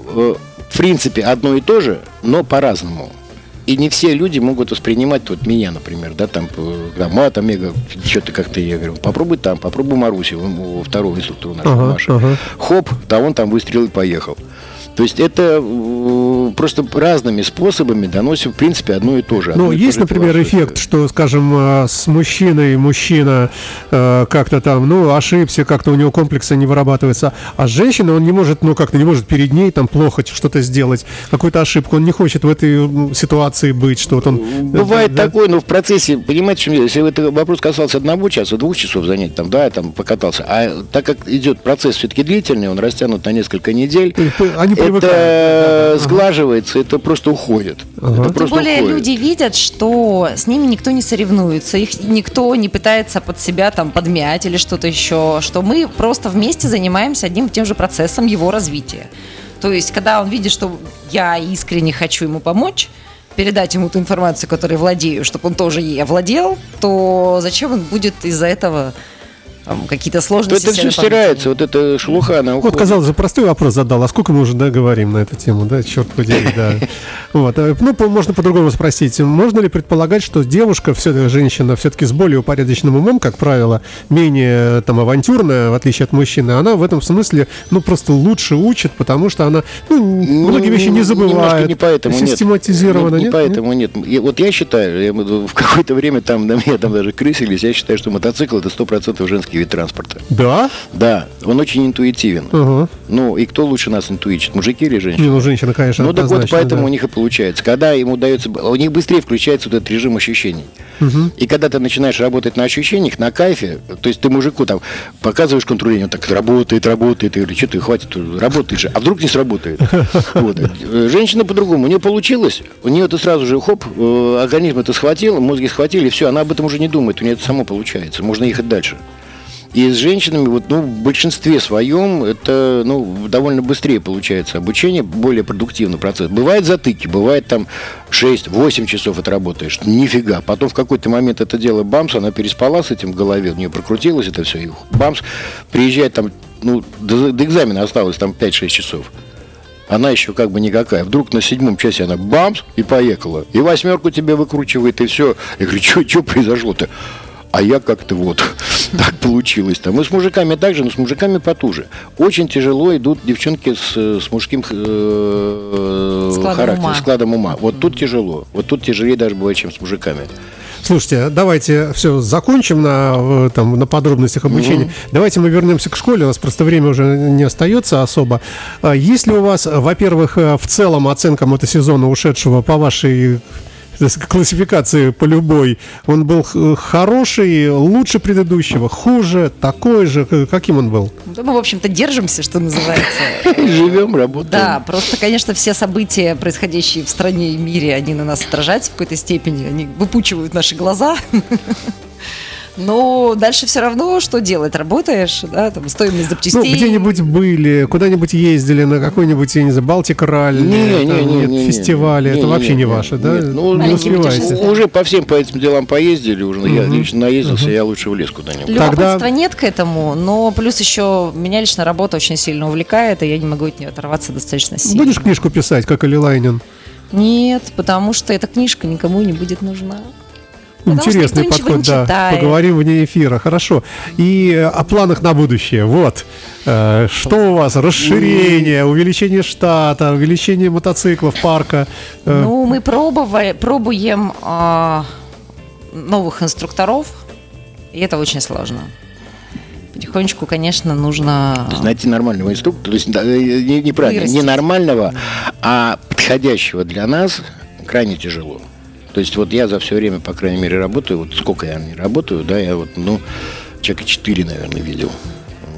в принципе, одно и то же, но по-разному. И не все люди могут воспринимать, вот меня, например, да, там, э, там мат, омега, что-то как-то, я говорю, попробуй там, попробуй Марусю, второго инструктора нас, Ага, Маша. ага. Хоп, да он там выстрелил и поехал. То есть это э, просто разными способами доносим, в принципе, одно и то же. Ну, и есть, например, эффект, что, скажем, э, с мужчиной мужчина э, как-то там, ну, ошибся, как-то у него комплекса не вырабатывается, а с женщиной он не может, ну, как-то не может перед ней там плохо что-то сделать, какую-то ошибку, он не хочет в этой ситуации быть, что вот он... Бывает Да, такое, но в процессе, понимаете, дело? если это вопрос касался одного часа, двух часов занять, там, да, я там покатался, а так как идет процесс все-таки длительный, он растянут на несколько недель, Они это да, да. сглаживается, это просто уходит. Ага. Это Тем Тем просто более уходит. люди видят, что с ними никто не соревнуется, их никто не пытается под себя там подмять или что-то еще, что мы просто вместе занимаемся одним и тем же процессом его развития. То есть, когда он видит, что я искренне хочу ему помочь, передать ему ту информацию, которой владею, чтобы он тоже ей овладел, то зачем он будет из-за этого там, какие-то То сложности это все стирается, вот эта шелуха, она Вот, уходит. казалось бы, простой вопрос задал. А сколько мы уже да, говорим на эту тему, да? Черт подери, да. Вот. э, Ну, можно по-другому спросить. Можно ли предполагать, что девушка, все женщина, все-таки с более упорядоченным умом, как правило, менее там авантюрная, в отличие от мужчины, она в этом смысле, ну, просто лучше учит, потому что она, ну, Ну, многие вещи не забывает. не поэтому, нет. Систематизировано, Не, нет? поэтому нет. Вот я считаю, я, в какое-то время там на меня там даже крысились, я считаю, что мотоцикл это 100% женский вид транспорта. Да? Да, он очень интуитивен. Ага. Ну, и кто лучше нас интуичит, мужики или женщины? Не, ну, женщина, конечно, Ну, так вот, поэтому да. у них и получается. Когда ему дается... У них быстрее включается вот этот режим ощущений. И когда ты начинаешь работать на ощущениях, на кайфе, то есть ты мужику там показываешь контролирование, он так работает, работает, и говорит, что ты, хватит, работает же. А вдруг не сработает? Вот. Э, Женщина по-другому. У нее получилось, у нее это сразу же, хоп, э, организм это схватил, мозги схватили, все, она об этом уже не думает, у нее это само получается. Можно ехать дальше. И с женщинами, вот, ну, в большинстве своем это ну, довольно быстрее получается обучение, более продуктивный процесс. Бывает затыки, бывает там 6-8 часов отработаешь, нифига. Потом в какой-то момент это дело бамс, она переспала с этим в голове, у нее прокрутилось это все, и бамс, приезжает там, ну, до, до экзамена осталось там 5-6 часов. Она еще как бы никакая. Вдруг на седьмом часе она бамс и поехала. И восьмерку тебе выкручивает, и все. Я говорю, что произошло-то? А я как-то вот так получилось. Там. И с мужиками также, но с мужиками потуже. Очень тяжело идут девчонки с, с мужским э, Складом характером, ума. складом ума. Вот тут тяжело. Вот тут тяжелее даже бывает, чем с мужиками. Слушайте, давайте все закончим на, там, на подробностях обучения. Давайте мы вернемся к школе. У нас просто время уже не остается особо. А Есть ли у вас, во-первых, э, в целом оценка мотосезона ушедшего по вашей классификации по любой, он был х- хороший, лучше предыдущего, хуже, такой же, каким он был? Да мы, в общем-то, держимся, что называется. Живем, работаем. Да, просто, конечно, все события, происходящие в стране и мире, они на нас отражаются в какой-то степени, они выпучивают наши глаза. Но дальше все равно, что делать? Работаешь, да, там стоимость Ну, запчастей. где-нибудь были, куда-нибудь ездили на какой-нибудь, я не знаю, Балтик ралли, Не, не, не, не, не, фестивали, не, это не, вообще не, не не, ваше, да? нет. Ну, не успеваете. путешествие. Уже по всем по этим делам поездили, уже я лично наездился, я лучше в лес куда-нибудь. Любопытства Тогда- нет к этому, но плюс еще меня лично работа очень сильно увлекает, и я не могу от нее оторваться достаточно сильно. Будешь книжку писать, как Али Лайнин? Нет, потому что эта книжка никому не будет нужна. Потому что Интересный подход, не да. Поговорим вне эфира. Хорошо. И э, о планах на будущее. Вот. Э, Что у вас? Расширение, увеличение штата, увеличение мотоциклов, парка. Э, Ну, мы пробовали, пробуем а, новых инструкторов, и это очень сложно. Потихонечку, конечно, нужно... То есть найти нормального инструктора, то есть не, неправильно, Вырастить. не нормального, а подходящего для нас крайне тяжело. То есть вот я за все время, по крайней мере, работаю, вот сколько я не работаю, да, я вот, ну, человека 4, наверное, видел.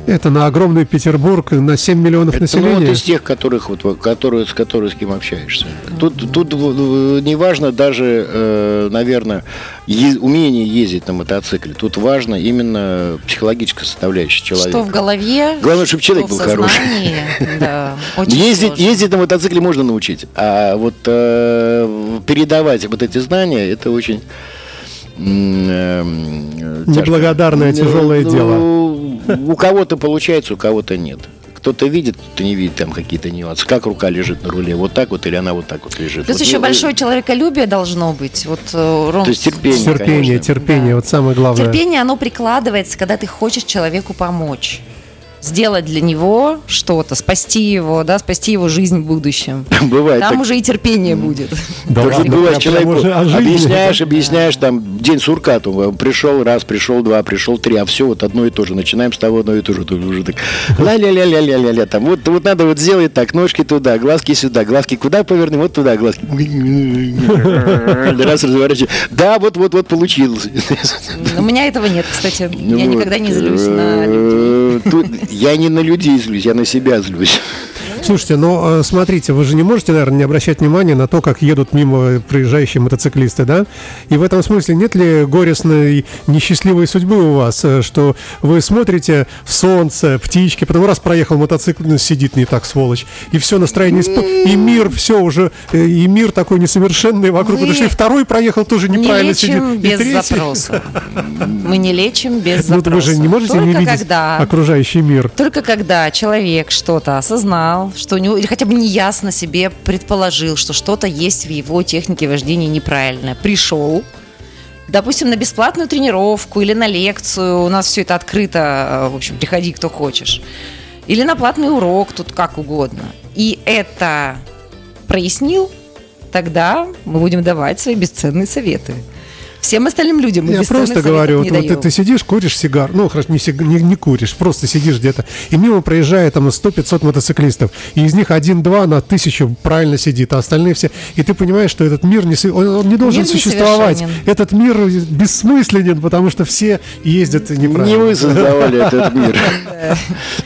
Это на огромный Петербург, на 7 миллионов Это ну, населения. вот из тех, которых вот, которые, с которыми с кем общаешься. Тут, тут э, не важно даже, э, наверное, умение ездить на мотоцикле. Тут важно именно психологическая составляющая человека. Что в голове, Главное, чтобы человек что в был хороший. Да, очень Ездить, ездить на мотоцикле можно научить, а вот э, передавать вот эти знания, это очень м, э. Неблагодарное, тяжелое Ну, У кого-то получается, у кого-то нет. Кто-то видит, кто не видит там какие-то нюансы. Как рука лежит на руле, вот так вот, или она вот так вот лежит. Плюс Вот, еще ну, большое человеколюбие должно быть. Вот э, Ром, То есть терпение, терпение, конечно. терпение, Да. вот самое главное. терпение, оно прикладывается, когда ты хочешь человеку помочь. Сделать для него что-то, спасти его, да, спасти его жизнь в будущем. Бывает Там так. уже и терпение будет. Да Тоже ладно, бывает, человеку объясняешь, объясняешь, там, день сурка, там, пришел раз, пришел два, пришел три, а все вот одно и то же. Начинаем с того одно и то же. Тут уже так, ля-ля-ля-ля-ля-ля-ля, там, вот, вот надо вот сделать так, ножки туда, глазки сюда, глазки куда поверни, вот туда, глазки. Раз разворачивай. Да, вот, вот, вот получилось. У меня этого нет, кстати. Я никогда не злюсь на людей. Я не на людей злюсь, я на себя злюсь. Слушайте, ну э, смотрите, вы же не можете, наверное, не обращать внимания на то, как едут мимо проезжающие мотоциклисты, да? И в этом смысле нет ли горестной, несчастливой судьбы у вас, э, что вы смотрите в солнце, птички, потом раз проехал мотоцикл, ну, сидит не так, сволочь, и все, настроение исп- и мир, все уже, э, и мир такой несовершенный вокруг, потому что и второй проехал тоже Не неправильно лечим сидит. и без третий. запроса. Мы не лечим без Ну, запроса. вы же не можете Только не видеть когда окружающий мир. Только когда человек что-то осознал, что у него, или хотя бы неясно себе предположил, что что-то есть в его технике вождения неправильное, пришел, допустим, на бесплатную тренировку или на лекцию, у нас все это открыто, э, в общем, приходи, кто хочешь, или на платный урок, тут как угодно, и это прояснил, тогда мы будем давать свои бесценные советы. Всем остальным людям Я просто говорю, не вот, вот ты, ты сидишь, куришь сигар, ну, хорошо, не, сиг- не, не куришь, просто сидишь где-то, и мимо проезжает там 100-500 мотоциклистов, и из них один-два на тысячу правильно сидит, а остальные все, и ты понимаешь, что этот мир не, он, он не должен Мир существовать, несовершенен. этот мир бессмысленен, потому что все ездят неправильно. Не вы создавали этот мир.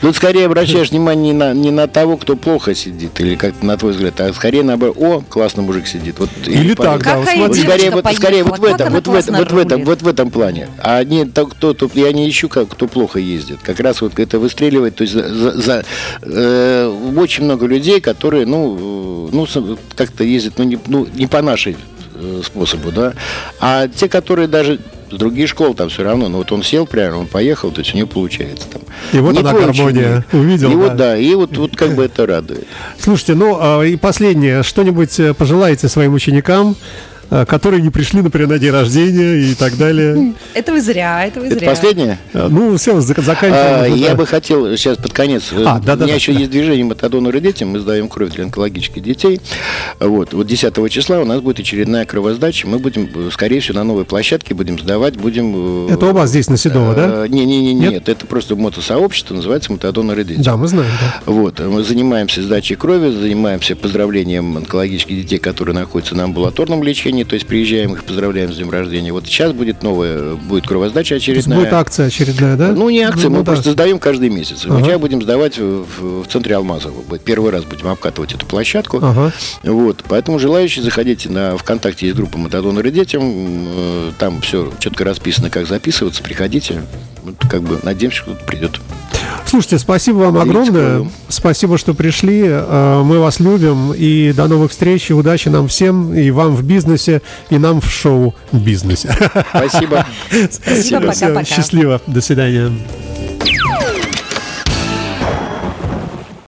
Тут скорее обращаешь внимание не на, не на того, кто плохо сидит, или как на твой взгляд, а скорее наоборот, о, классно мужик сидит. Вот, Или так, да, скорее, вот, скорее вот в этом, вот в этом, классно вот в этом, вот в этом плане. А не то, кто, кто- я не ищу, как, кто плохо ездит. Как раз вот это выстреливает. То есть за, за- э, очень много людей, которые, ну, э, ну как-то ездят, ну не, ну, не по нашей э, способу, да. А те, которые даже с других школ там все равно, ну вот он сел прямо, он поехал, то есть у него получается там. И вот Не она гармония. Увидел, И да. вот да, и вот, вот как бы это радует. Слушайте, ну а, и последнее, что-нибудь э, пожелаете своим ученикам, которые не пришли, например, на день рождения и так далее? Это вы зря, это вы Это зря. последнее? Э, Ну, все, А, заканчиваем. я да. бы хотел сейчас под конец. э, А, да, да, у меня да, еще да. есть движение мотодоноры детям. Мы сдаем кровь для онкологических детей. Вот, вот 10 числа у нас будет очередная кровосдача. Мы будем, э, скорее всего, на новой площадке будем сдавать. Будем. э, Это у вас здесь, на Седово, да? э, Не, не, не, Нет? нет. Это просто мотосообщество, называется мотодоноры детям. Да, мы знаем, да. Вот, мы занимаемся сдачей крови, занимаемся поздравлением онкологических детей, которые находятся на амбулаторном лечении, то есть приезжаем их поздравляем с днем рождения. Вот сейчас будет новая, будет кровосдача есть очередная. будет акция очередная, да? Ну, не акция, Ну, мы да. просто сдаем каждый месяц. Ага. Мы тебя будем сдавать в, в- центре Алмазова. Вот Первый раз будем обкатывать эту площадку. Ага. Вот, поэтому желающие заходите на ВКонтакте есть группа Матадоноры детям. Э, Там все четко расписано, как записываться. Приходите. Вот, как бы надеемся, что кто-то придет. Слушайте, спасибо вам Берите огромное. Спасибо, что пришли. Э, Мы вас любим. И до новых встреч. И удачи нам всем. И вам в бизнесе, и нам в шоу-бизнесе. Спасибо. Спасибо, пока-пока. Счастливо. До свидания.